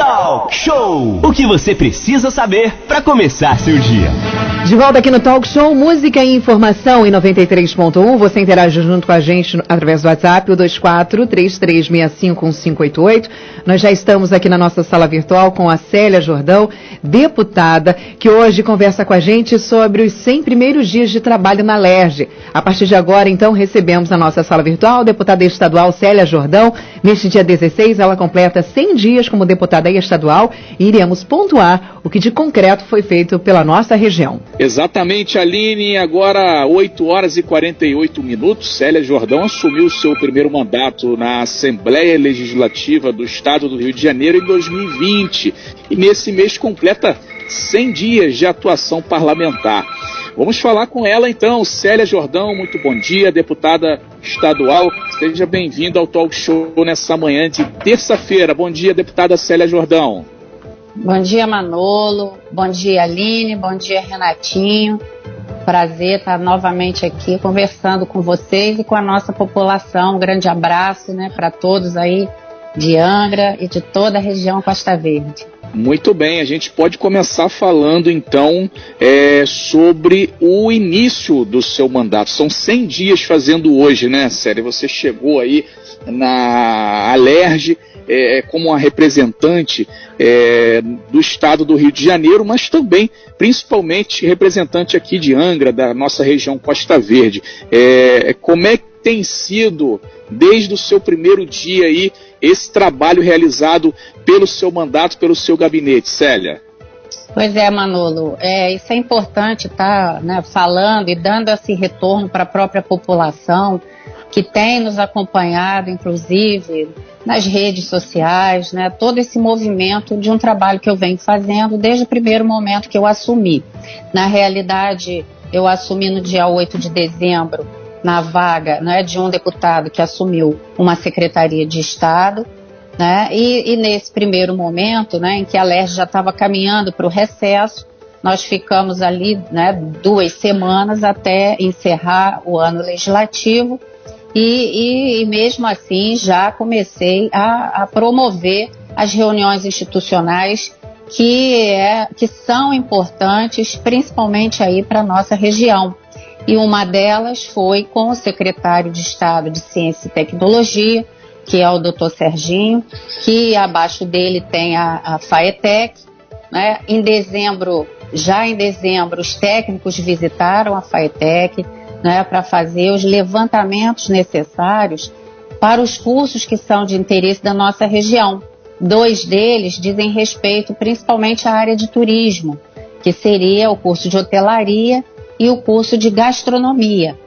Ida Talk Show. O que você precisa saber para começar seu dia. De volta aqui no Talk Show, música e informação em 93.1. Você interage junto com a gente através do WhatsApp, o 2433651588. Nós já estamos aqui na nossa sala virtual com a Célia Jordão, deputada, que hoje conversa com a gente sobre os 100 primeiros dias de trabalho na LERJ. A partir de agora, então, recebemos na nossa sala virtual a deputada estadual Célia Jordão. Neste dia 16, ela completa 100 dias como deputada estadual e iremos pontuar o que de concreto foi feito pela nossa região. Exatamente, Aline. Agora, 8 horas e 48 minutos. Célia Jordão assumiu seu primeiro mandato na Assembleia Legislativa do Estado do Rio de Janeiro em 2020. E nesse mês completa 100 dias de atuação parlamentar. Vamos falar com ela então, Célia Jordão, muito bom dia, deputada estadual. Seja bem-vinda ao Talk Show nessa manhã de terça-feira. Bom dia, deputada Célia Jordão. Bom dia, Manolo. Bom dia, Aline. Bom dia, Renatinho. Prazer estar novamente aqui conversando com vocês e com a nossa população. Um grande abraço né, para todos aí de Angra e de toda a região Costa Verde. Muito bem, a gente pode começar falando então é, sobre o início do seu mandato. São 100 dias fazendo hoje, né, Sério? Você chegou aí na Alerj é, como uma representante é, do estado do Rio de Janeiro, mas também, principalmente, representante aqui de Angra, da nossa região Costa Verde. É, como é que tem sido, desde o seu primeiro dia aí, esse trabalho realizado pelo seu mandato, pelo seu gabinete, Célia? Pois é, Manolo, é, isso é importante estar tá, né, falando e dando esse retorno para a própria população que tem nos acompanhado, inclusive nas redes sociais, né, todo esse movimento de um trabalho que eu venho fazendo desde o primeiro momento que eu assumi. Na realidade, eu assumi no dia 8 de dezembro na vaga né, de um deputado que assumiu uma secretaria de Estado. Né, e, e nesse primeiro momento, né, em que a LERJ já estava caminhando para o recesso, nós ficamos ali né, duas semanas até encerrar o ano legislativo e, e, e mesmo assim já comecei a, a, promover as reuniões institucionais que, é, que são importantes, principalmente aí para a nossa região e uma delas foi com o secretário de Estado de Ciência e Tecnologia, que é o doutor Serginho, que abaixo dele tem a, a FAETEC. Né? Em dezembro, já em dezembro, os técnicos visitaram a FAETEC né, para fazer os levantamentos necessários para os cursos que são de interesse da nossa região. Dois deles dizem respeito principalmente à área de turismo, que seria o curso de hotelaria e o curso de gastronomia.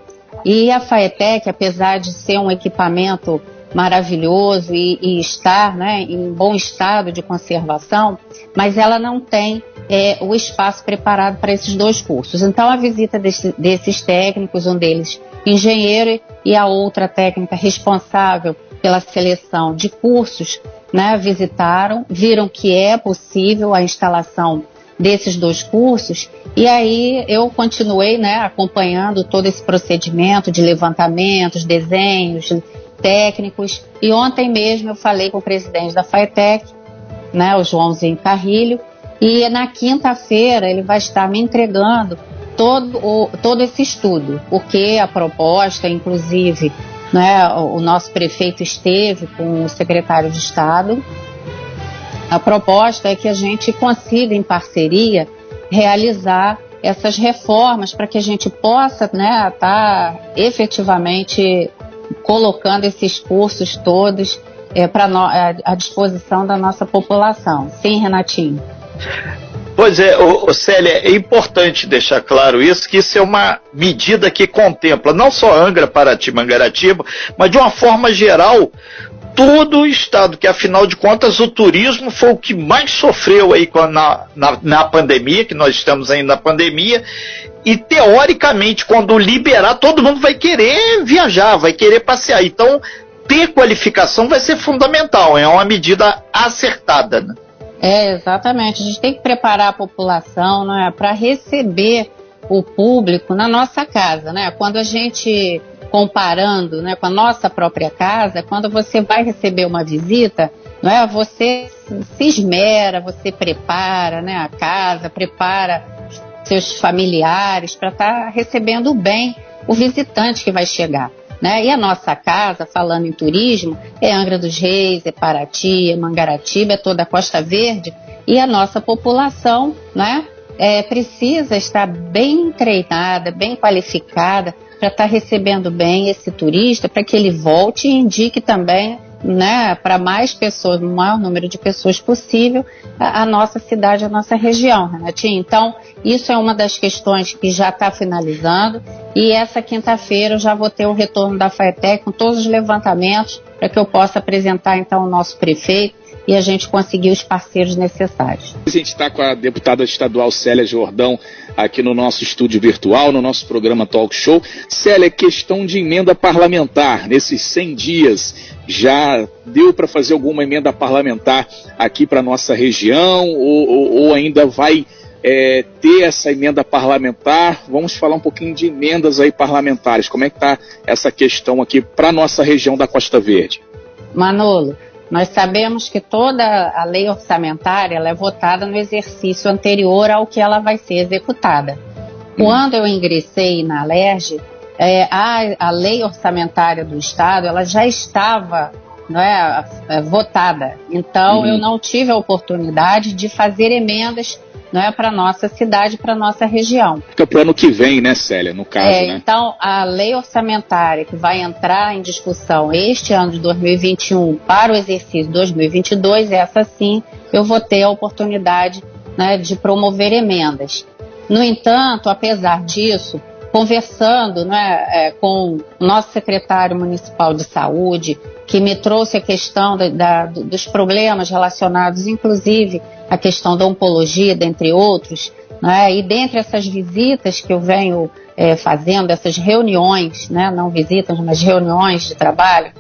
E a FAETEC, apesar de ser um equipamento maravilhoso e, e estar né, em bom estado de conservação, mas ela não tem é, o espaço preparado para esses dois cursos. Então, a visita desse, desses técnicos, um deles engenheiro e a outra técnica responsável pela seleção de cursos, né, visitaram, viram que é possível a instalação desses dois cursos. E aí eu continuei né, acompanhando todo esse procedimento de levantamentos, desenhos técnicos. E ontem mesmo eu falei com o presidente da FAETEC, né, o Joãozinho Carrilho, e na quinta-feira ele vai estar me entregando todo, o, todo esse estudo, porque a proposta, inclusive, né, o nosso prefeito esteve com o secretário de Estado a proposta é que a gente consiga, em parceria, realizar essas reformas para que a gente possa estar né, tá efetivamente colocando esses cursos todos é, para à disposição da nossa população. Sim, Renatinho. Pois é, ô, ô, Célia, é importante deixar claro isso, que isso é uma medida que contempla não só Angra, Paraty, Mangaratiba, mas de uma forma geral todo o estado, que afinal de contas o turismo foi o que mais sofreu aí na, na, na pandemia, que nós estamos ainda na pandemia, e teoricamente, quando liberar, todo mundo vai querer viajar, vai querer passear. Então, ter qualificação vai ser fundamental, é uma medida acertada. Né? É, exatamente. A gente tem que preparar a população né, para receber o público na nossa casa. Né? Quando a gente comparando né, com a nossa própria casa, quando você vai receber uma visita, não é? Você se esmera, você prepara, né, a casa, prepara seus familiares para estar tá recebendo bem o visitante que vai chegar. Né? E a nossa casa, falando em turismo, é Angra dos Reis, é Paraty, é Mangaratiba, é toda a Costa Verde, e a nossa população né, é, precisa estar bem treinada, bem qualificada para estar tá recebendo bem esse turista, para que ele volte e indique também né, para mais pessoas, o maior número de pessoas possível, a, a nossa cidade, a nossa região, Renatinho. Então, isso é uma das questões que já está finalizando e essa quinta-feira eu já vou ter o retorno da FAETEC com todos os levantamentos para que eu possa apresentar então o nosso prefeito e a gente conseguir os parceiros necessários. A gente está com a deputada estadual Célia Jordão aqui no nosso estúdio virtual, no nosso programa Talk Show. Célia, questão de emenda parlamentar. Nesses 100 dias, já deu para fazer alguma emenda parlamentar aqui para nossa região ou, ou, ou ainda vai é, ter essa emenda parlamentar? Vamos falar um pouquinho de emendas aí parlamentares. Como é que está essa questão aqui para nossa região da Costa Verde? Manolo, nós sabemos que toda a lei orçamentária é votada no exercício anterior ao que ela vai ser executada. Hum. Quando eu ingressei na LERJ, é, a, a, lei orçamentária do Estado ela já estava não é, é votada. Então uhum. eu não tive a oportunidade de fazer emendas não é para nossa cidade, para nossa região. Fica para o ano que vem, né, Célia, no caso, é, né? Então, a lei orçamentária que vai entrar em discussão este ano de 2021 para o exercício 2022, essa sim, eu vou ter a oportunidade né, de promover emendas. No entanto, apesar disso, conversando né, é, com o nosso secretário municipal de saúde, que me trouxe a questão da, da, dos problemas relacionados, inclusive, à questão da oncologia, dentre outros, né, e dentre essas visitas que eu venho é, fazendo, essas reuniões, né, não visitas, mas reuniões de trabalho,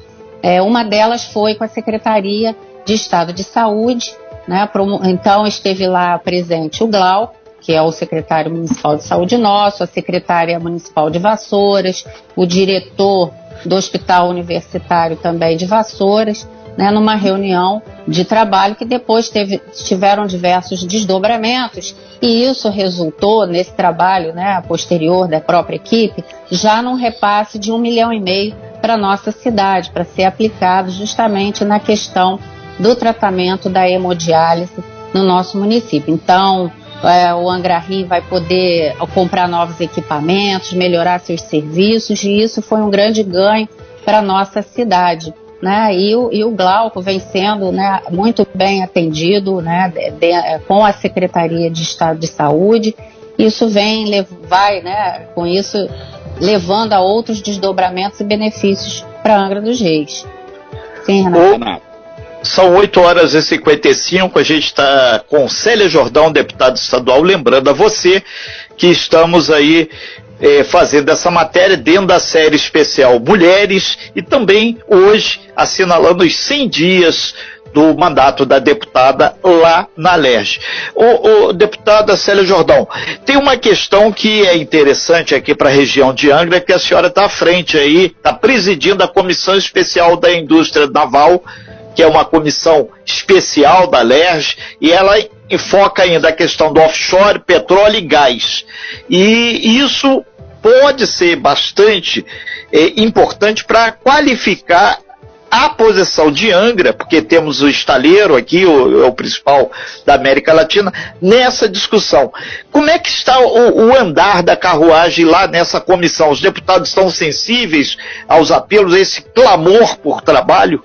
é, uma delas foi com a Secretaria de Estado de Saúde, né, então esteve lá presente o Glauco, que é o secretário municipal de saúde nosso, a secretária municipal de Vassouras, o diretor do Hospital Universitário também de Vassouras, né, numa reunião de trabalho que depois teve, tiveram diversos desdobramentos e isso resultou nesse trabalho, né, posterior da própria equipe, já num repasse de um milhão e meio para nossa cidade, para ser aplicado justamente na questão do tratamento da hemodiálise no nosso município. Então, é, o Angrarim vai poder comprar novos equipamentos, melhorar seus serviços, e isso foi um grande ganho para nossa cidade. Né? E, o, e o Glauco vem sendo né, muito bem atendido né, de, de, com a Secretaria de Estado de Saúde. Isso vem, vai, né, com isso, levando a outros desdobramentos e benefícios para Angra dos Reis. Sim, Renato. São 8 horas e 55, a gente está com Célia Jordão, deputado estadual, lembrando a você que estamos aí é, fazendo essa matéria dentro da série especial Mulheres e também hoje assinalando os 100 dias do mandato da deputada lá na LERJ. O, o deputada Célia Jordão, tem uma questão que é interessante aqui para a região de Angra, que a senhora está à frente aí, está presidindo a Comissão Especial da Indústria Naval que é uma comissão especial da LERJ, e ela enfoca ainda a questão do offshore, petróleo e gás. E isso pode ser bastante é, importante para qualificar a posição de Angra, porque temos o estaleiro aqui, o, o, principal da América Latina, nessa discussão. Como é que está o, o, andar da carruagem lá nessa comissão? Os deputados estão sensíveis aos apelos, a esse clamor por trabalho?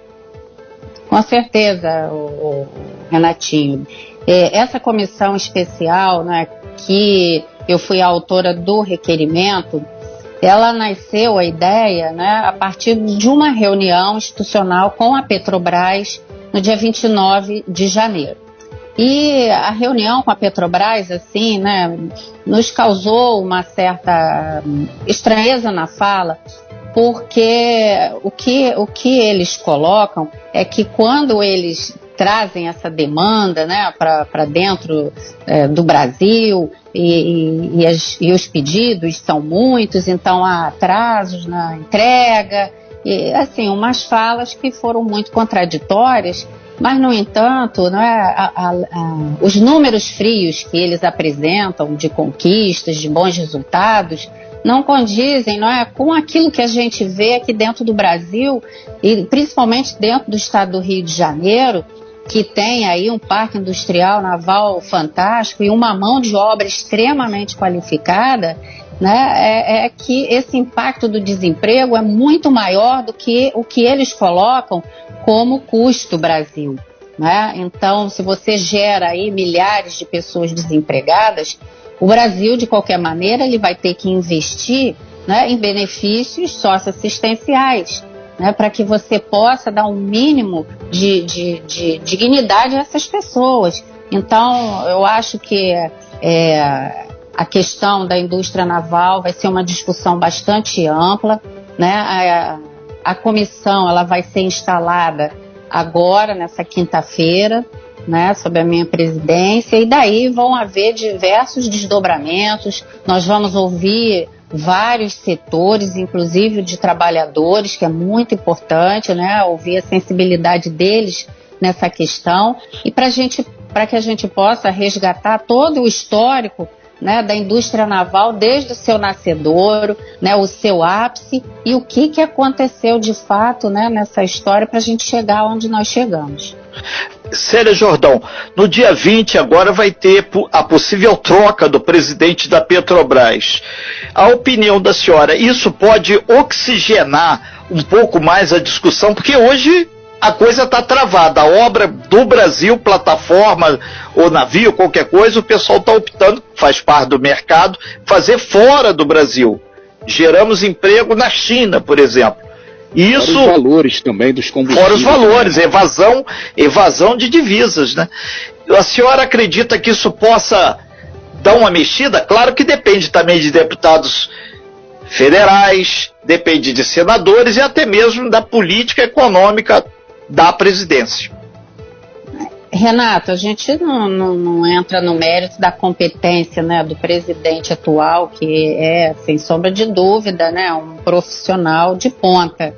Com certeza, o, o Renatinho. É, essa comissão especial, né, que eu fui a autora do requerimento, ela nasceu a ideia né, a partir de uma reunião institucional com a Petrobras no dia 29 de janeiro. E a reunião com a Petrobras, assim, né, nos causou uma certa estranheza na fala, porque o que, o que eles colocam é que quando eles trazem essa demanda né, para dentro é, do Brasil e, e, e, as, e, os pedidos são muitos, então há atrasos na entrega, e assim, umas falas que foram muito contraditórias Mas, no entanto, não é, a, a, a, os números frios que eles apresentam de conquistas, de bons resultados, não condizem não é, com aquilo que a gente vê aqui dentro do Brasil e principalmente dentro do estado do Rio de Janeiro, que tem aí um parque industrial naval fantástico e uma mão de obra extremamente qualificada, né, é, é, que esse impacto do desemprego é muito maior do que o que eles colocam como custo Brasil. Né? Então, se você gera aí milhares de pessoas desempregadas, o Brasil, de qualquer maneira, ele vai ter que investir né, em benefícios socioassistenciais, né, para que você possa dar um mínimo de, de, de, dignidade a essas pessoas. Então, eu acho que é, a questão da indústria naval vai ser uma discussão bastante ampla, né? A, a comissão ela vai ser instalada agora nessa quinta-feira, né, sob a minha presidência, e daí vão haver diversos desdobramentos. Nós vamos ouvir vários setores, inclusive de trabalhadores, que é muito importante, né, ouvir a sensibilidade deles nessa questão e para que a gente possa resgatar todo o histórico né, da indústria naval desde o seu nascedouro, né, o seu ápice e o que, que aconteceu de fato né, nessa história para a gente chegar onde nós chegamos. Célia Jordão, no dia 20 agora vai ter a possível troca do presidente da Petrobras. A opinião da senhora, isso pode oxigenar um pouco mais a discussão, porque hoje a coisa está travada. A obra do Brasil, plataforma ou navio, qualquer coisa, o pessoal está optando, faz parte do mercado, fazer fora do Brasil. Geramos emprego na China, por exemplo. Isso, fora os valores também dos combustíveis. Fora os valores, evasão, evasão de divisas, né? A senhora acredita que isso possa dar uma mexida? Claro que depende também de deputados federais, depende de senadores e até mesmo da política econômica da presidência. Renato, a gente não, não, não, entra no mérito da competência né, do presidente atual, que é, sem sombra de dúvida, né, um profissional de ponta.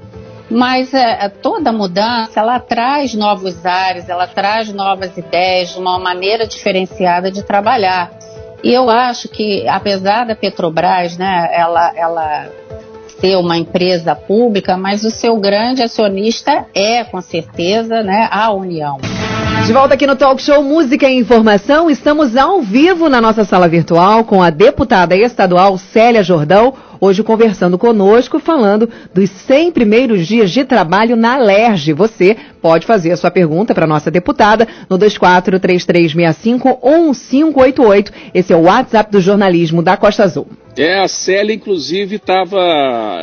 Mas é, é toda mudança, ela traz novos ares, ela traz novas ideias, uma maneira diferenciada de trabalhar. E eu acho que, apesar da Petrobras, né, ela, ela ser uma empresa pública, mas o seu grande acionista é, com certeza, né, a União. De volta aqui no Talk Show Música e Informação, estamos ao vivo na nossa sala virtual com a deputada estadual Célia Jordão, hoje conversando conosco, falando dos 100 primeiros dias de trabalho na LERJ. Você pode fazer a sua pergunta para a nossa deputada no 2433651588. Esse é o WhatsApp do jornalismo da Costa Azul. É, a Célia, inclusive, estava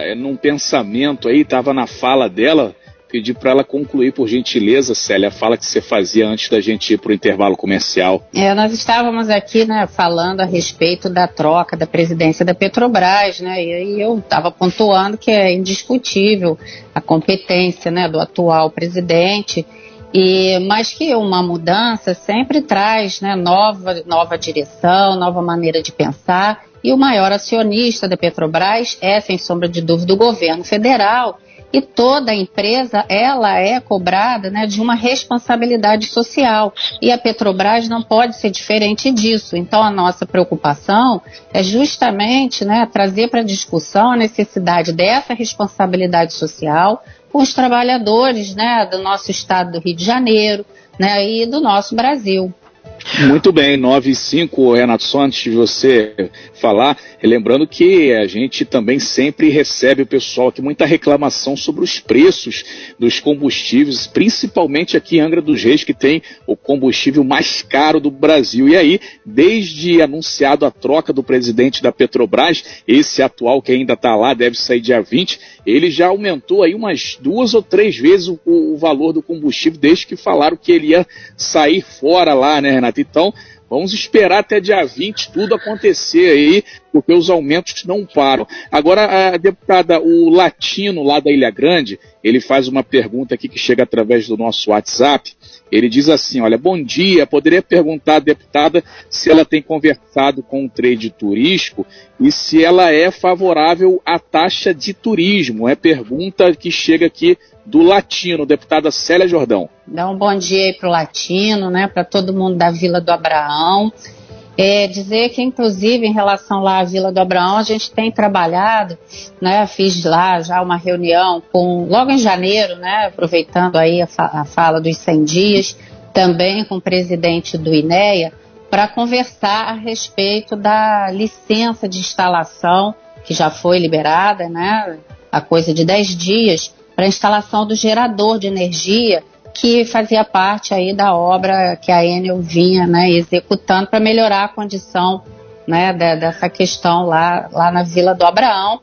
é, num pensamento aí, estava na fala dela, pedir para ela concluir, por gentileza, Célia, a fala que você fazia antes da gente ir para o intervalo comercial. É, nós estávamos aqui né, falando a respeito da troca da presidência da Petrobras, né, e eu estava pontuando que é indiscutível a competência né, do atual presidente. E, mas que uma mudança sempre traz né, nova, nova direção, nova maneira de pensar. E o maior acionista da Petrobras é, sem sombra de dúvida, o governo federal e toda empresa ela é cobrada né, de uma responsabilidade social e a Petrobras não pode ser diferente disso. Então a nossa preocupação é justamente né, trazer para discussão a necessidade dessa responsabilidade social com os trabalhadores né, do nosso estado do Rio de Janeiro né, e do nosso Brasil. Muito bem, 9 e 5, Renato, só antes de você falar, lembrando que a gente também sempre recebe o pessoal aqui muita reclamação sobre os preços dos combustíveis, principalmente aqui em Angra dos Reis, que tem o combustível mais caro do Brasil. E aí, desde anunciado a troca do presidente da Petrobras, esse atual que ainda está lá, deve sair dia 20, ele já aumentou aí umas duas ou três vezes o, o valor do combustível, desde que falaram que ele ia sair fora lá, né, Renato? Então, vamos esperar até dia 20 tudo acontecer aí, porque os aumentos não param. Agora, a deputada, o Latino lá da Ilha Grande, ele faz uma pergunta aqui que chega através do nosso WhatsApp. Ele diz assim: Olha, bom dia. Poderia perguntar à deputada se ela tem conversado com o trade turístico e se ela é favorável à taxa de turismo. É pergunta que chega aqui do Latino, deputada Célia Jordão. Dá um bom dia aí para o Latino, né, para todo mundo da Vila do Abraão. É, dizer que, inclusive, em relação lá à Vila do Abraão, a gente tem trabalhado, né, fiz lá já uma reunião com, logo em janeiro, né, aproveitando aí a, fa a fala dos 100 dias, também com o presidente do INEA, para conversar a respeito da licença de instalação, que já foi liberada, né, a coisa de 10 dias, para a instalação do gerador de energia que fazia parte aí da obra que a Enel vinha né, executando para melhorar a condição né, dessa questão lá, lá na Vila do Abraão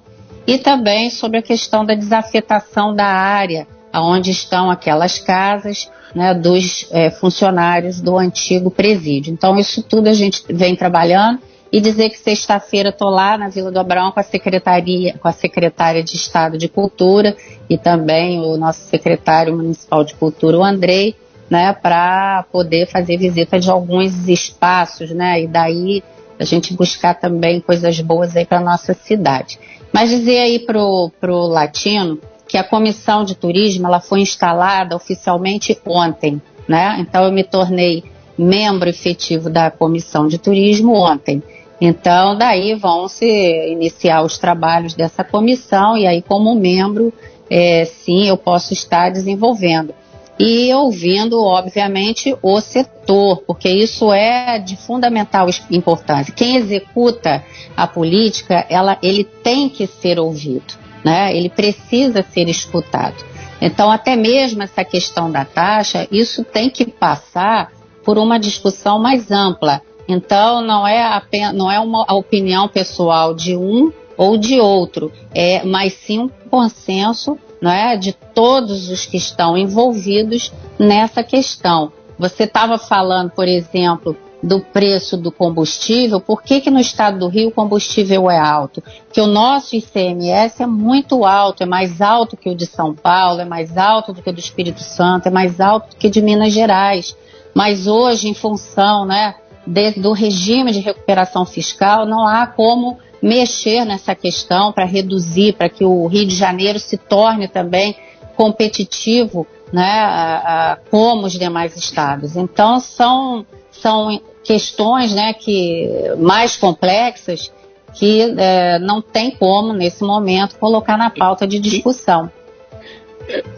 e também sobre a questão da desafetação da área onde estão aquelas casas né, dos é, funcionários do antigo presídio. Então, isso tudo a gente vem trabalhando e dizer que sexta-feira estou lá na Vila do Abraão com a secretaria, com a secretária de Estado de Cultura e também o nosso secretário municipal de cultura, o Andrei, né, para poder fazer visita de alguns espaços, né, e daí a gente buscar também coisas boas aí para nossa cidade. Mas dizer aí pro pro latino que a comissão de turismo ela foi instalada oficialmente ontem, né? Então eu me tornei membro efetivo da comissão de turismo ontem. Então, daí vão se iniciar os trabalhos dessa comissão e aí, como membro, é, sim, eu posso estar desenvolvendo. E ouvindo, obviamente, o setor, porque isso é de fundamental importância. Quem executa a política, ela, ele tem que ser ouvido, né? ele precisa ser escutado. Então, até mesmo essa questão da taxa, isso tem que passar por uma discussão mais ampla então, não é, não é uma opinião pessoal de um ou de outro, é, mas sim um consenso é, de todos os que estão envolvidos nessa questão. Você estava falando, por exemplo, do preço do combustível, por que, que no estado do Rio o combustível é alto? Porque o nosso ICMS é muito alto, é mais alto que o de São Paulo, é mais alto do que o do Espírito Santo, é mais alto do que de Minas Gerais. Mas hoje, em função né, de, do regime de recuperação fiscal, não há como mexer nessa questão para reduzir, para que o Rio de Janeiro se torne também competitivo, né, a, a, como os demais estados. Então são são questões, né, que mais complexas que é, não tem como nesse momento colocar na pauta de discussão.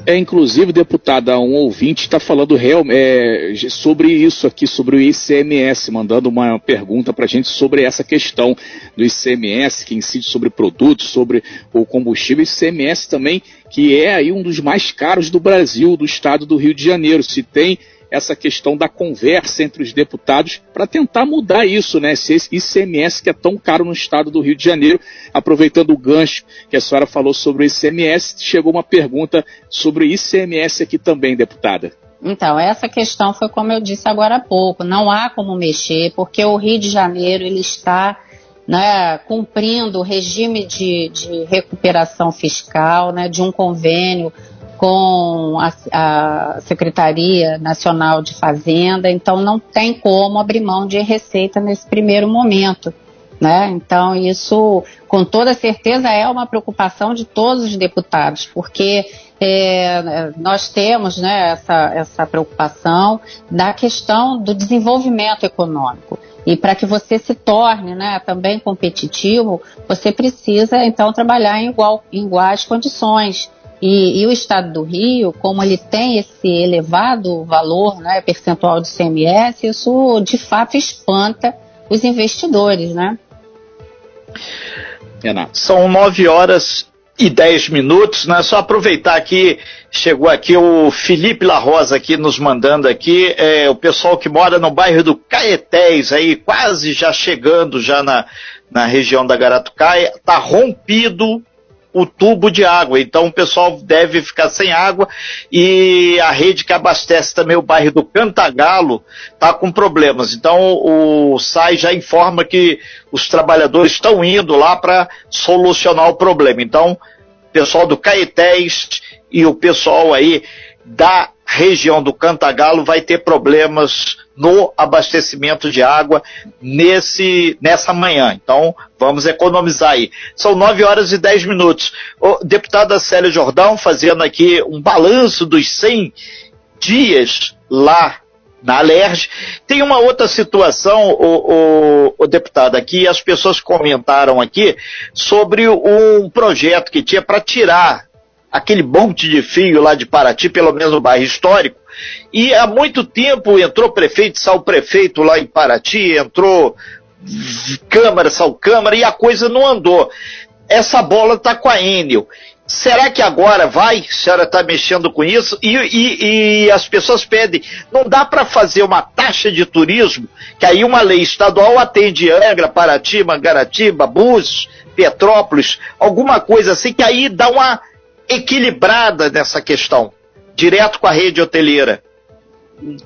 É, inclusive, deputada, um ouvinte está falando real, é, sobre isso aqui, sobre o ICMS, mandando uma pergunta para a gente sobre essa questão do ICMS, que incide sobre produtos, sobre o combustível, ICMS também, que é aí um dos mais caros do Brasil, do estado do Rio de Janeiro. Se tem essa questão da conversa entre os deputados para tentar mudar isso, né? Esse ICMS que é tão caro no estado do Rio de Janeiro. Aproveitando o gancho que a senhora falou sobre o ICMS, chegou uma pergunta sobre o ICMS aqui também, deputada. Então, essa questão foi como eu disse agora há pouco, não há como mexer, porque o Rio de Janeiro ele está né, cumprindo o regime de, de recuperação fiscal, né, de um convênio com a, a, Secretaria Nacional de Fazenda, então não tem como abrir mão de receita nesse primeiro momento. Né? Então, isso, com toda certeza, é uma preocupação de todos os deputados, porque é, nós temos né, essa, essa preocupação da questão do desenvolvimento econômico. E para que você se torne né, também competitivo, você precisa então trabalhar em, igual, em iguais condições. E, e, o Estado do Rio, como ele tem esse elevado valor, né, percentual de CMS, isso de fato espanta os investidores, né? Renato. São nove horas e dez minutos, né? Só aproveitar aqui, chegou aqui o Felipe La Rosa aqui nos mandando aqui, é, o pessoal que mora no bairro do Caetés aí, quase já chegando já na, na região da Garatucaia, tá rompido o tubo de água. Então o pessoal deve ficar sem água e a rede que abastece também o bairro do Cantagalo está com problemas. Então o SAI já informa que os trabalhadores estão indo lá para solucionar o problema. Então, pessoal do Caetés e o pessoal aí da região do Cantagalo vai ter problemas no abastecimento de água nesse, nessa manhã. Então, vamos economizar aí. São 9 horas e 10 minutos. O deputada Célia Jordão fazendo aqui um balanço dos 100 dias lá na Alerj. Tem uma outra situação, o, o, o, deputado, aqui as pessoas comentaram aqui sobre um projeto que tinha para tirar aquele monte de fio lá de Paraty, pelo menos no bairro histórico, e há muito tempo entrou prefeito, saiu prefeito lá em Paraty, entrou Câmara, saiu Câmara, e a coisa não andou. Essa bola está com a Enel. Será que agora vai? A senhora está mexendo com isso? E, e, e, as pessoas pedem, não dá para fazer uma taxa de turismo, que aí uma lei estadual atende Angra, Paraty, Mangaratiba, Búzios, Petrópolis, alguma coisa assim, que aí dá uma equilibrada nessa questão, direto com a rede hoteleira.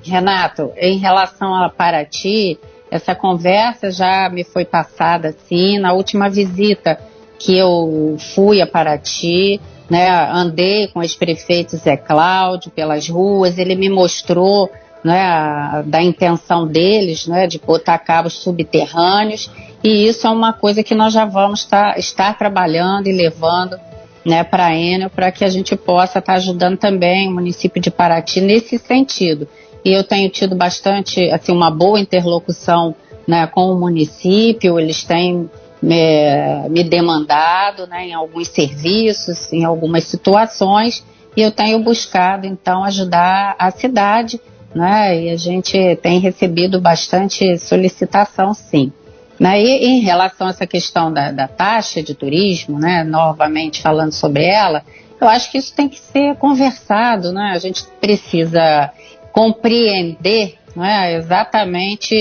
Renato, em relação a Paraty, essa conversa já me foi passada, sim, na última visita que eu fui a Paraty, né, andei com os prefeitos Zé Cláudio pelas ruas, ele me mostrou né, a, da intenção deles né, de botar cabos subterrâneos, e isso é uma coisa que nós já vamos tá, estar trabalhando e levando né, para a Enel, para que a gente possa estar tá ajudando também o município de Paraty nesse sentido. E eu tenho tido bastante, assim, uma boa interlocução né, com o município, eles têm me, me demandado né, em alguns serviços, em algumas situações, e eu tenho buscado, então, ajudar a cidade, né, e a gente tem recebido bastante solicitação, sim. Né? E em relação a essa questão da, da taxa de turismo, né, novamente falando sobre ela, eu acho que isso tem que ser conversado, né? A gente precisa compreender é, exatamente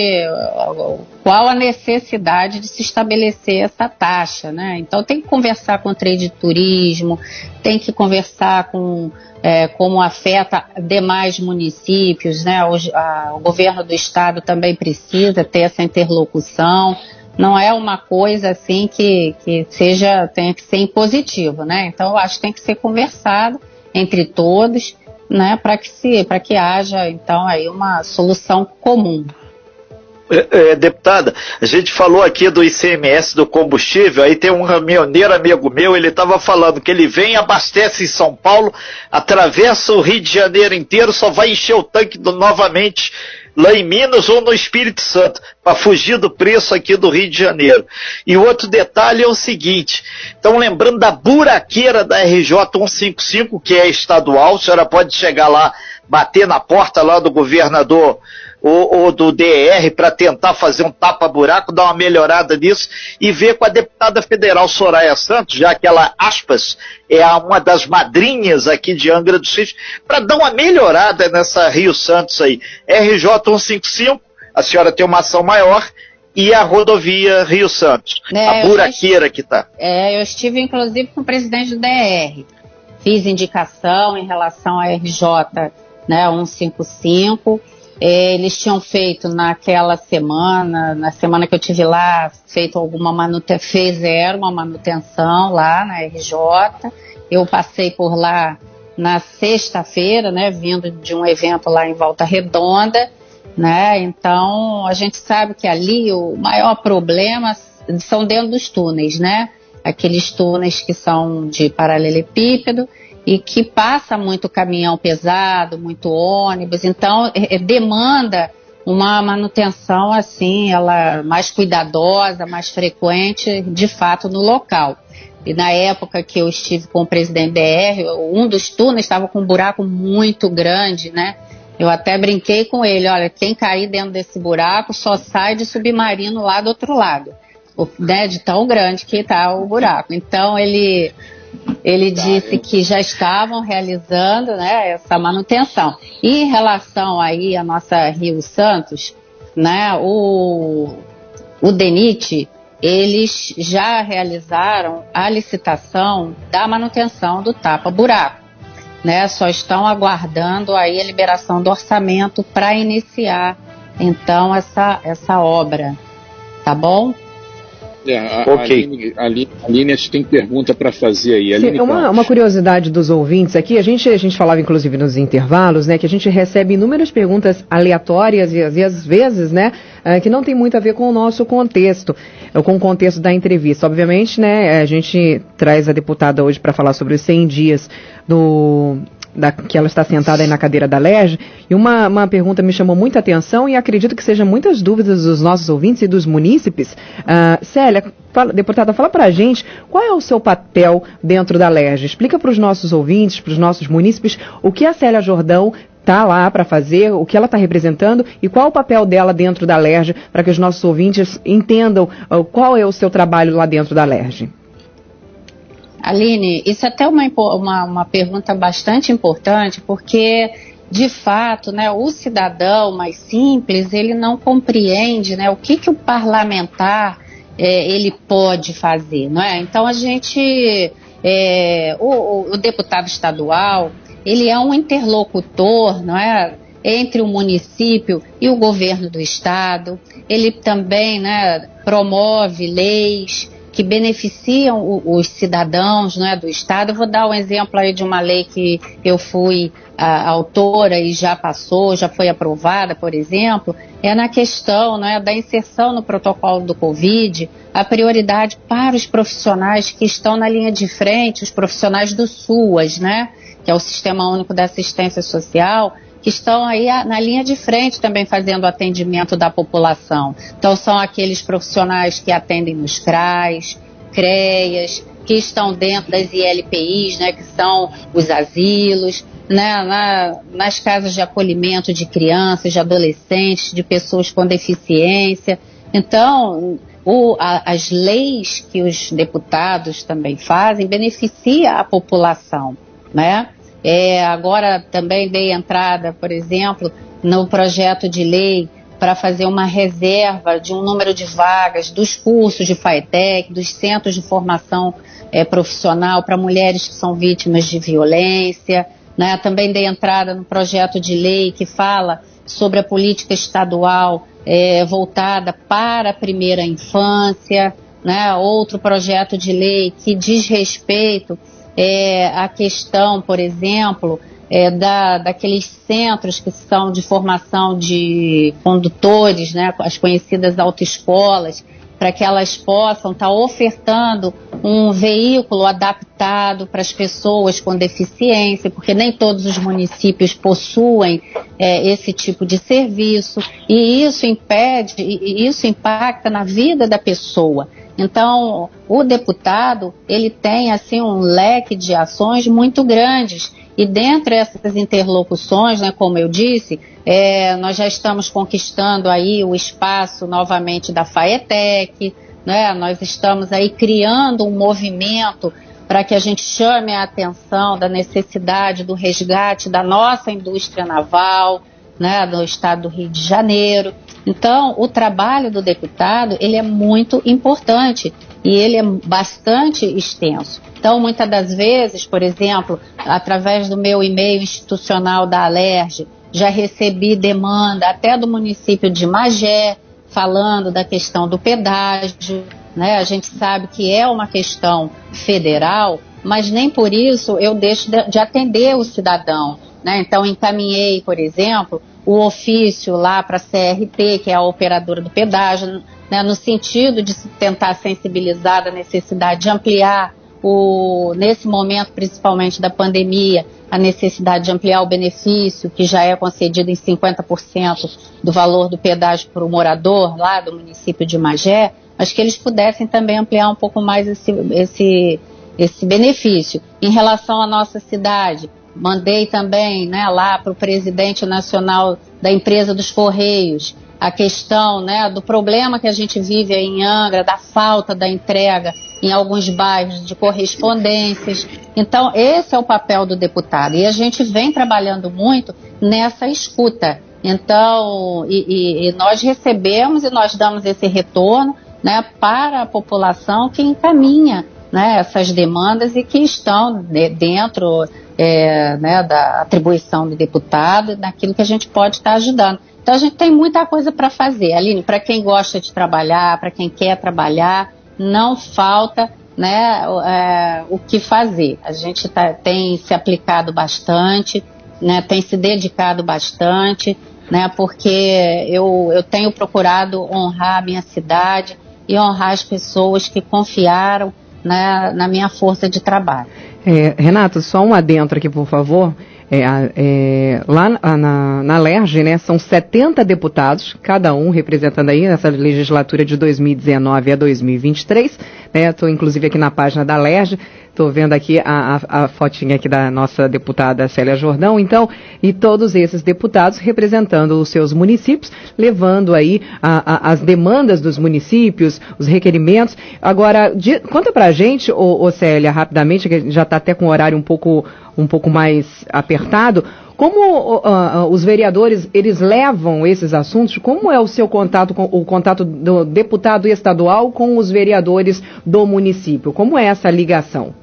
qual a necessidade de se estabelecer essa taxa. Né? Então tem que conversar com o trade de turismo, tem que conversar com é, como afeta demais municípios, né? o, a, o governo do estado também precisa ter essa interlocução. Não é uma coisa assim que, que seja, tenha que ser impositivo, né? Então eu acho que tem que ser conversado entre todos né, para que se, para que haja então aí uma solução comum. É, é, deputada, a gente falou aqui do ICMS do combustível, aí tem um caminhoneiro amigo meu, ele estava falando que ele vem, abastece em São Paulo, atravessa o Rio de Janeiro inteiro, só vai encher o tanque do, novamente lá em Minas ou no Espírito Santo, para fugir do preço aqui do Rio de Janeiro. E outro detalhe é o seguinte: estão lembrando da buraqueira da RJ 155, que é estadual, a senhora pode chegar lá, bater na porta lá do governador ou, ou do DR para tentar fazer um tapa-buraco, dar uma melhorada nisso e ver com a deputada federal Soraya Santos, já que ela, aspas, é uma das madrinhas aqui de Angra do Sítio, para dar uma melhorada nessa Rio Santos aí. RJ 155, a senhora tem uma ação maior, e a rodovia Rio Santos, é, a buraqueira estive, que está. É, eu estive inclusive com o presidente do DR, fiz indicação em relação à RJ né, 155, é, eles tinham feito naquela semana, na semana que eu tive lá, feito alguma manutenção, fizeram uma manutenção lá na RJ. Eu passei por lá na sexta-feira, né, vindo de um evento lá em Volta Redonda, né? Então a gente sabe que ali o maior problema são dentro dos túneis, né? Aqueles túneis que são de paralelepípedo e que passa muito caminhão pesado, muito ônibus, então é, é, demanda uma manutenção assim, ela mais cuidadosa, mais frequente, de fato, no local. E na época que eu estive com o presidente BR, um dos túneis estava com um buraco muito grande, né? Eu até brinquei com ele, olha, quem cair dentro desse buraco só sai de submarino lá do outro lado, né, de tão grande que está o buraco. Então ele ele disse que já estavam realizando né, essa manutenção. E em relação aí à nossa Rio Santos, né, o, o DENIT, eles já realizaram a licitação da manutenção do tapa-buraco. Né, só estão aguardando aí a liberação do orçamento para iniciar então essa, essa obra, tá bom? É, a, ok. Aline, a Aline acho que tem pergunta para fazer aí. Sim, uma, uma, curiosidade dos ouvintes aqui, a gente, a gente falava inclusive nos intervalos, né, que a gente recebe inúmeras perguntas aleatórias e, e às vezes, né, uh, que não tem muito a ver com o nosso contexto, com o contexto da entrevista. Obviamente, né, a gente traz a deputada hoje para falar sobre os 100 dias do da, que ela está sentada aí na cadeira da LERJ, e uma, uma pergunta me chamou muita atenção e acredito que sejam muitas dúvidas dos nossos ouvintes e dos munícipes. Uh, Célia, fala, deputada, fala para a gente qual é o seu papel dentro da LERJ. Explica para os nossos ouvintes, para os nossos munícipes, o que a Célia Jordão está lá para fazer, o que ela está representando e qual o papel dela dentro da LERJ, para que os nossos ouvintes entendam uh, qual é o seu trabalho lá dentro da LERJ. Aline, isso é até uma, uma, uma pergunta bastante importante, porque de fato, né, o cidadão mais simples, ele não compreende né, o que, que o parlamentar é, ele pode fazer. Não é? Então a gente, é, o, o, deputado estadual, ele é um interlocutor, não é? entre o município e o governo do estado. Ele também né, promove leis, que beneficiam o, os cidadãos né, do Estado. Eu vou dar um exemplo aí de uma lei que eu fui a, autora e já passou, já foi aprovada, por exemplo, é na questão né, da inserção no protocolo do Covid, a prioridade para os profissionais que estão na linha de frente, os profissionais do SUAS, né, que é o Sistema Único da Assistência Social, que estão aí na linha de frente também fazendo atendimento da população. Então, são aqueles profissionais que atendem nos CRAs, CREAS, que estão dentro das ILPIs, né, que são os asilos, né, na, nas casas de acolhimento de crianças, de adolescentes, de pessoas com deficiência. Então, o, a, as leis que os deputados também fazem beneficia a população, né? É, agora também dei entrada, por exemplo, no projeto de lei para fazer uma reserva de um número de vagas dos cursos de FAETEC, dos centros de formação é, profissional para mulheres que são vítimas de violência. Né? Também dei entrada no projeto de lei que fala sobre a política estadual é, voltada para a primeira infância. Né? Outro projeto de lei que diz respeito é, a questão, por exemplo, é, da, daqueles centros que são de formação de condutores, né, as conhecidas autoescolas, para que elas possam estar tá ofertando um veículo adaptado para as pessoas com deficiência, porque nem todos os municípios possuem é, esse tipo de serviço, e isso impede, e isso impacta na vida da pessoa. Então, o deputado, ele tem assim um leque de ações muito grandes. E dentre essas interlocuções, né, como eu disse, é, nós já estamos conquistando aí o espaço novamente da FAETEC, né, nós estamos aí criando um movimento para que a gente chame a atenção da necessidade do resgate da nossa indústria naval, né, do estado do Rio de Janeiro. Então, o trabalho do deputado, ele é muito importante e ele é bastante extenso. Então, muitas das vezes, por exemplo, através do meu e-mail institucional da Alerj, já recebi demanda até do município de Magé, falando da questão do pedágio. Né? A gente sabe que é uma questão federal, mas nem por isso eu deixo de atender o cidadão. Né? Então, encaminhei, por exemplo, o ofício lá para a CRT, que é a operadora do pedágio, né, no sentido de tentar sensibilizar a necessidade de ampliar o, nesse momento, principalmente da pandemia, a necessidade de ampliar o benefício, que já é concedido em 50% do valor do pedágio para o morador lá do município de Magé, mas que eles pudessem também ampliar um pouco mais esse, esse, esse benefício. Em relação à nossa cidade, Mandei também né, lá para o presidente nacional da empresa dos Correios a questão né, do problema que a gente vive aí em Angra, da falta da entrega em alguns bairros de correspondências. Então, esse é o papel do deputado. E a gente vem trabalhando muito nessa escuta. Então, e, e, e nós recebemos e nós damos esse retorno né, para a população que encaminha né, essas demandas e que estão de, dentro é, né, da atribuição do deputado, naquilo que a gente pode estar ajudando. Então a gente tem muita coisa para fazer, Aline, para quem gosta de trabalhar, para quem quer trabalhar, não falta né, é, o que fazer. A gente tá, tem se aplicado bastante, né, tem se dedicado bastante, né, porque eu, eu tenho procurado honrar a minha cidade e honrar as pessoas que confiaram né, na minha força de trabalho. É, Renato, só um adentro aqui, por favor. É, é, lá na, na LERJ, né, são 70 deputados, cada um representando aí nessa legislatura de 2019 a 2023. Estou né, inclusive aqui na página da LERJ, estou vendo aqui a, a, a, fotinha aqui da nossa deputada Célia Jordão, então, e todos esses deputados representando os seus municípios, levando aí a, as demandas dos municípios, os requerimentos. Agora, de, conta pra gente, ô, ô Célia, rapidamente, que já está até com o horário um pouco um pouco mais apertado, como uh, uh, os vereadores eles levam esses assuntos? Como é o seu contato com o contato do deputado estadual com os vereadores do município? Como é essa ligação?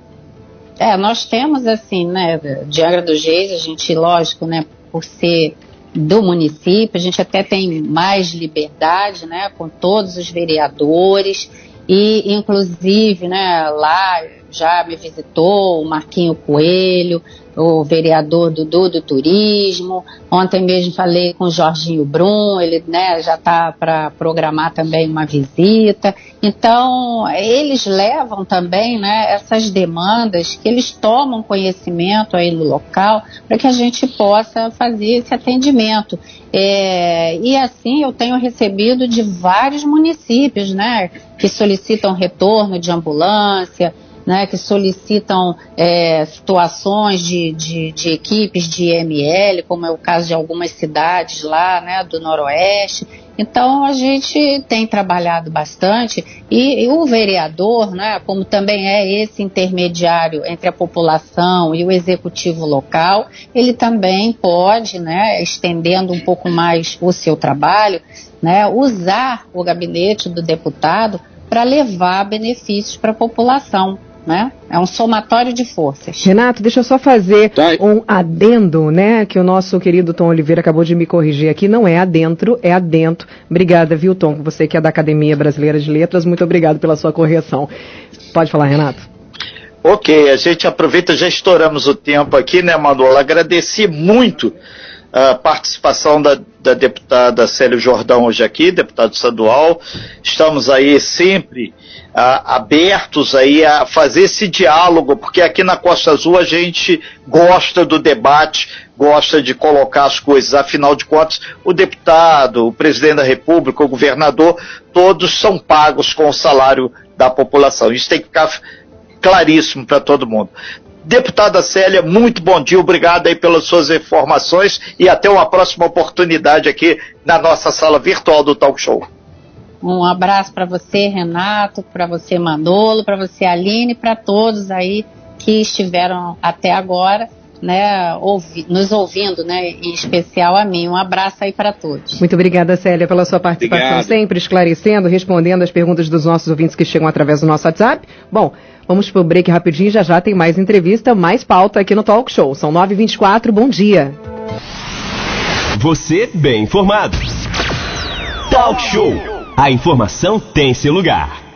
É, nós temos assim, né, de Angra dos Reis, a gente, lógico, né, por ser do município, a gente até tem mais liberdade, né, com todos os vereadores e, inclusive, né, lá já me visitou o Marquinho Coelho, o vereador Dudu do Turismo. Ontem mesmo falei com o Jorginho Brum, ele né, já está para programar também uma visita. Então, eles levam também né, essas demandas, que eles tomam conhecimento aí no local, para que a gente possa fazer esse atendimento. É, e assim eu tenho recebido de vários municípios, né, que solicitam retorno de ambulância, né, que solicitam é, situações de, de, de, equipes de IML, como é o caso de algumas cidades lá né, do Noroeste. Então a gente tem trabalhado bastante e, e, o vereador, né, como também é esse intermediário entre a população e o executivo local, ele também pode, né, estendendo um pouco mais o seu trabalho, né, usar o gabinete do deputado para levar benefícios para a população né? É um somatório de forças. Renato, deixa eu só fazer tá. um adendo, né? Que o nosso querido Tom Oliveira acabou de me corrigir aqui. Não é adentro, é adentro. Obrigada, viu, Tom? Você que é da Academia Brasileira de Letras, muito obrigado pela sua correção. Pode falar, Renato. Ok, a gente aproveita, já estouramos o tempo aqui, né, Manuela? Agradeci muito a participação da, da deputada Célio Jordão hoje aqui, deputado estadual. Estamos aí sempre abertos aí a fazer esse diálogo, porque aqui na Costa Azul a gente gosta do debate, gosta de colocar as coisas. Afinal de contas, o deputado, o presidente da República, o governador, todos são pagos com o salário da população. Isso tem que ficar claríssimo para todo mundo. Deputada Célia, muito bom dia, obrigado aí pelas suas informações e até uma próxima oportunidade aqui na nossa sala virtual do Talk Show. Um abraço para você, Renato, para você, Manolo, para você, Aline, para todos aí que estiveram até agora. Né, ouvi, nos ouvindo, né, em especial a mim. Um abraço aí para todos. Muito obrigada, Célia, pela sua participação, Obrigado. sempre esclarecendo, respondendo as perguntas dos nossos ouvintes que chegam através do nosso WhatsApp. Bom, vamos para o break rapidinho, já já tem mais entrevista, mais pauta aqui no Talk Show. São 9h24, bom dia. Você bem informado. Talk Show. A informação tem seu lugar.